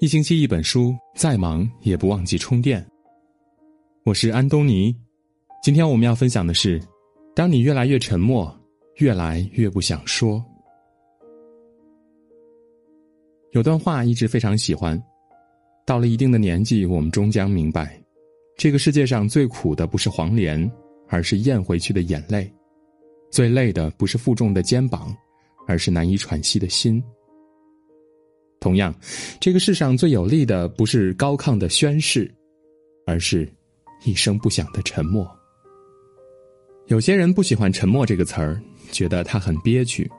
一星期一本书，再忙也不忘记充电。我是安东尼，今天我们要分享的是：当你越来越沉默，越来越不想说。有段话一直非常喜欢，到了一定的年纪，我们终将明白，这个世界上最苦的不是黄连，而是咽回去的眼泪；最累的不是负重的肩膀，而是难以喘息的心。同样，这个世上最有力的不是高亢的宣誓，而是一声不响的沉默。有些人不喜欢“沉默”这个词儿，觉得它很憋屈，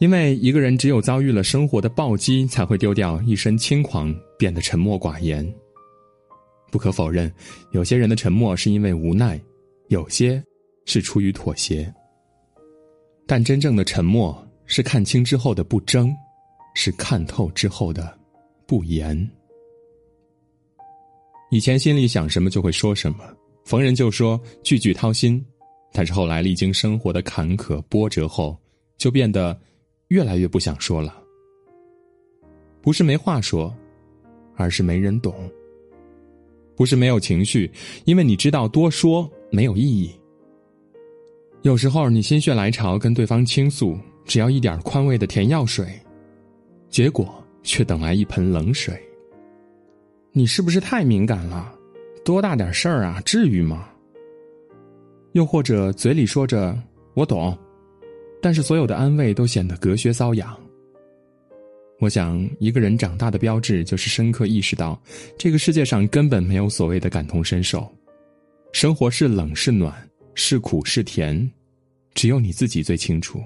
因为一个人只有遭遇了生活的暴击，才会丢掉一身轻狂，变得沉默寡言。不可否认，有些人的沉默是因为无奈，有些是出于妥协，但真正的沉默是看清之后的不争。是看透之后的不言。以前心里想什么就会说什么，逢人就说，句句掏心。但是后来历经生活的坎坷波折后，就变得越来越不想说了。不是没话说，而是没人懂。不是没有情绪，因为你知道多说没有意义。有时候你心血来潮跟对方倾诉，只要一点宽慰的甜药水。结果却等来一盆冷水。你是不是太敏感了？多大点事儿啊？至于吗？又或者嘴里说着“我懂”，但是所有的安慰都显得隔靴搔痒。我想，一个人长大的标志就是深刻意识到，这个世界上根本没有所谓的感同身受。生活是冷是暖，是苦是甜，只有你自己最清楚。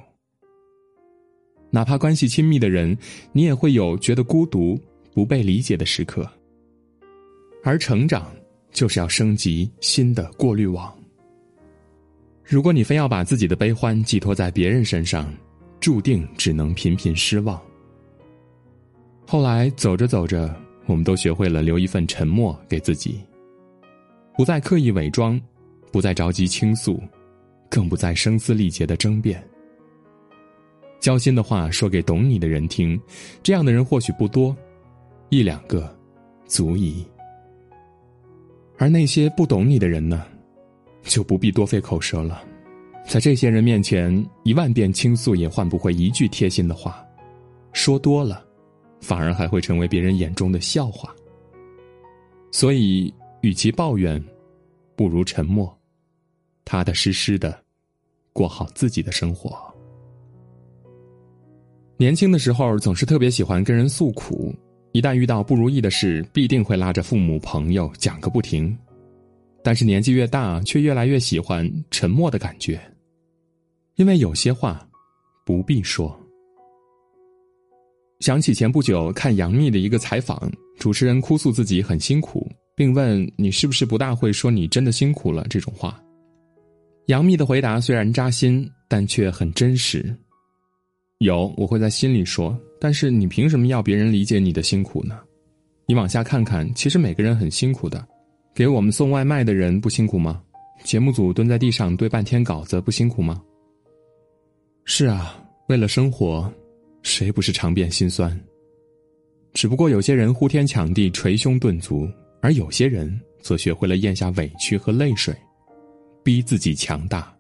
哪怕关系亲密的人，你也会有觉得孤独、不被理解的时刻。而成长，就是要升级新的过滤网。如果你非要把自己的悲欢寄托在别人身上，注定只能频频失望。后来走着走着，我们都学会了留一份沉默给自己，不再刻意伪装，不再着急倾诉，更不再声嘶力竭的争辩。交心的话说给懂你的人听，这样的人或许不多，一两个，足矣。而那些不懂你的人呢，就不必多费口舌了。在这些人面前，一万遍倾诉也换不回一句贴心的话，说多了，反而还会成为别人眼中的笑话。所以，与其抱怨，不如沉默，踏踏实实的过好自己的生活。年轻的时候总是特别喜欢跟人诉苦，一旦遇到不如意的事，必定会拉着父母朋友讲个不停。但是年纪越大，却越来越喜欢沉默的感觉，因为有些话不必说。想起前不久看杨幂的一个采访，主持人哭诉自己很辛苦，并问你是不是不大会说你真的辛苦了这种话。杨幂的回答虽然扎心，但却很真实。有，我会在心里说。但是你凭什么要别人理解你的辛苦呢？你往下看看，其实每个人很辛苦的。给我们送外卖的人不辛苦吗？节目组蹲在地上对半天稿子不辛苦吗？是啊，为了生活，谁不是尝遍心酸？只不过有些人呼天抢地、捶胸顿足，而有些人则学会了咽下委屈和泪水，逼自己强大。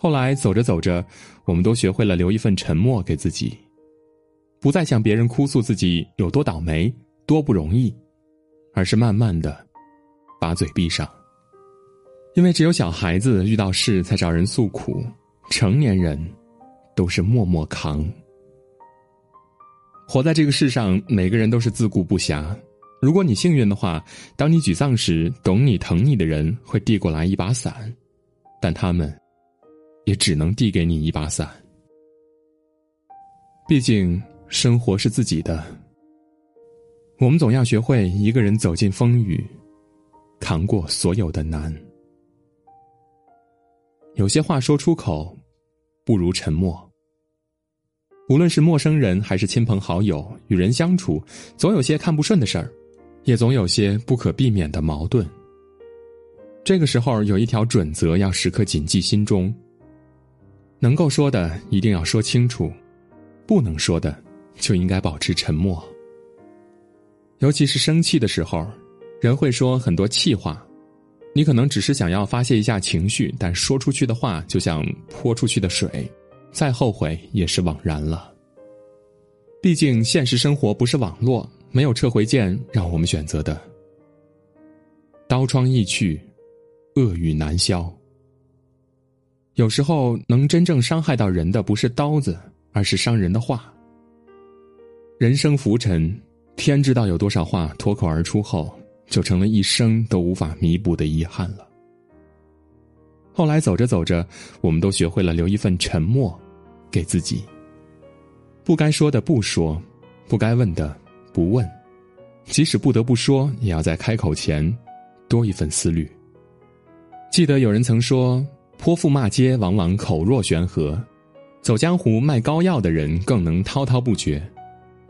后来走着走着，我们都学会了留一份沉默给自己，不再向别人哭诉自己有多倒霉、多不容易，而是慢慢的把嘴闭上。因为只有小孩子遇到事才找人诉苦，成年人都是默默扛。活在这个世上，每个人都是自顾不暇。如果你幸运的话，当你沮丧时，懂你疼你的人会递过来一把伞，但他们。也只能递给你一把伞。毕竟生活是自己的，我们总要学会一个人走进风雨，扛过所有的难。有些话说出口，不如沉默。无论是陌生人还是亲朋好友，与人相处，总有些看不顺的事儿，也总有些不可避免的矛盾。这个时候，有一条准则要时刻谨记心中。能够说的一定要说清楚，不能说的就应该保持沉默。尤其是生气的时候，人会说很多气话。你可能只是想要发泄一下情绪，但说出去的话就像泼出去的水，再后悔也是枉然了。毕竟现实生活不是网络，没有撤回键让我们选择的。刀疮易去，恶语难消。有时候能真正伤害到人的不是刀子，而是伤人的话。人生浮沉，天知道有多少话脱口而出后。就成了一生都无法弥补的遗憾了。后来走着走着，我们都学会了留一份沉默，给自己。不该说的不说，不该问的不问，即使不得不说，也要在开口前多一份思虑。记得有人曾说：“泼妇骂街往往口若悬河，走江湖卖膏药的人更能滔滔不绝。”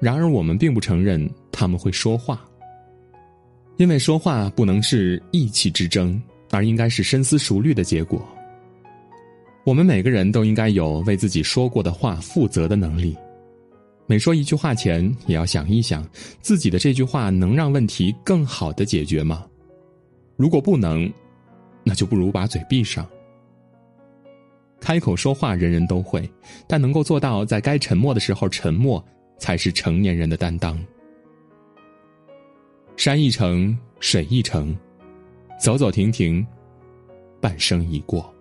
然而，我们并不承认他们会说话。因为说话不能是意气之争，而应该是深思熟虑的结果。我们每个人都应该有为自己说过的话负责的能力。每说一句话前，也要想一想，自己的这句话能让问题更好的解决吗？如果不能，那就不如把嘴闭上。开口说话，人人都会，但能够做到在该沉默的时候沉默，才是成年人的担当。山一程，水一程，走走停停，半生已过。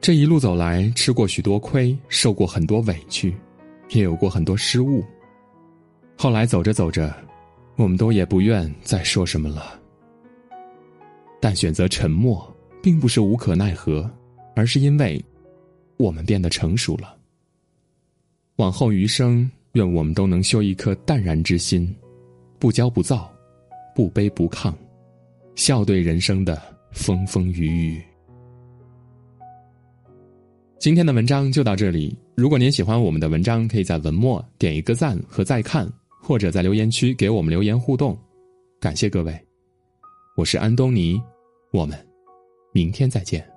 这一路走来，吃过许多亏，受过很多委屈，也有过很多失误。后来走着走着，我们都也不愿再说什么了。但选择沉默，并不是无可奈何，而是因为，我们变得成熟了。往后余生，愿我们都能修一颗淡然之心。不骄不躁，不卑不亢，笑对人生的风风雨雨。今天的文章就到这里。如果您喜欢我们的文章，可以在文末点一个赞和再看，或者在留言区给我们留言互动。感谢各位，我是安东尼，我们明天再见。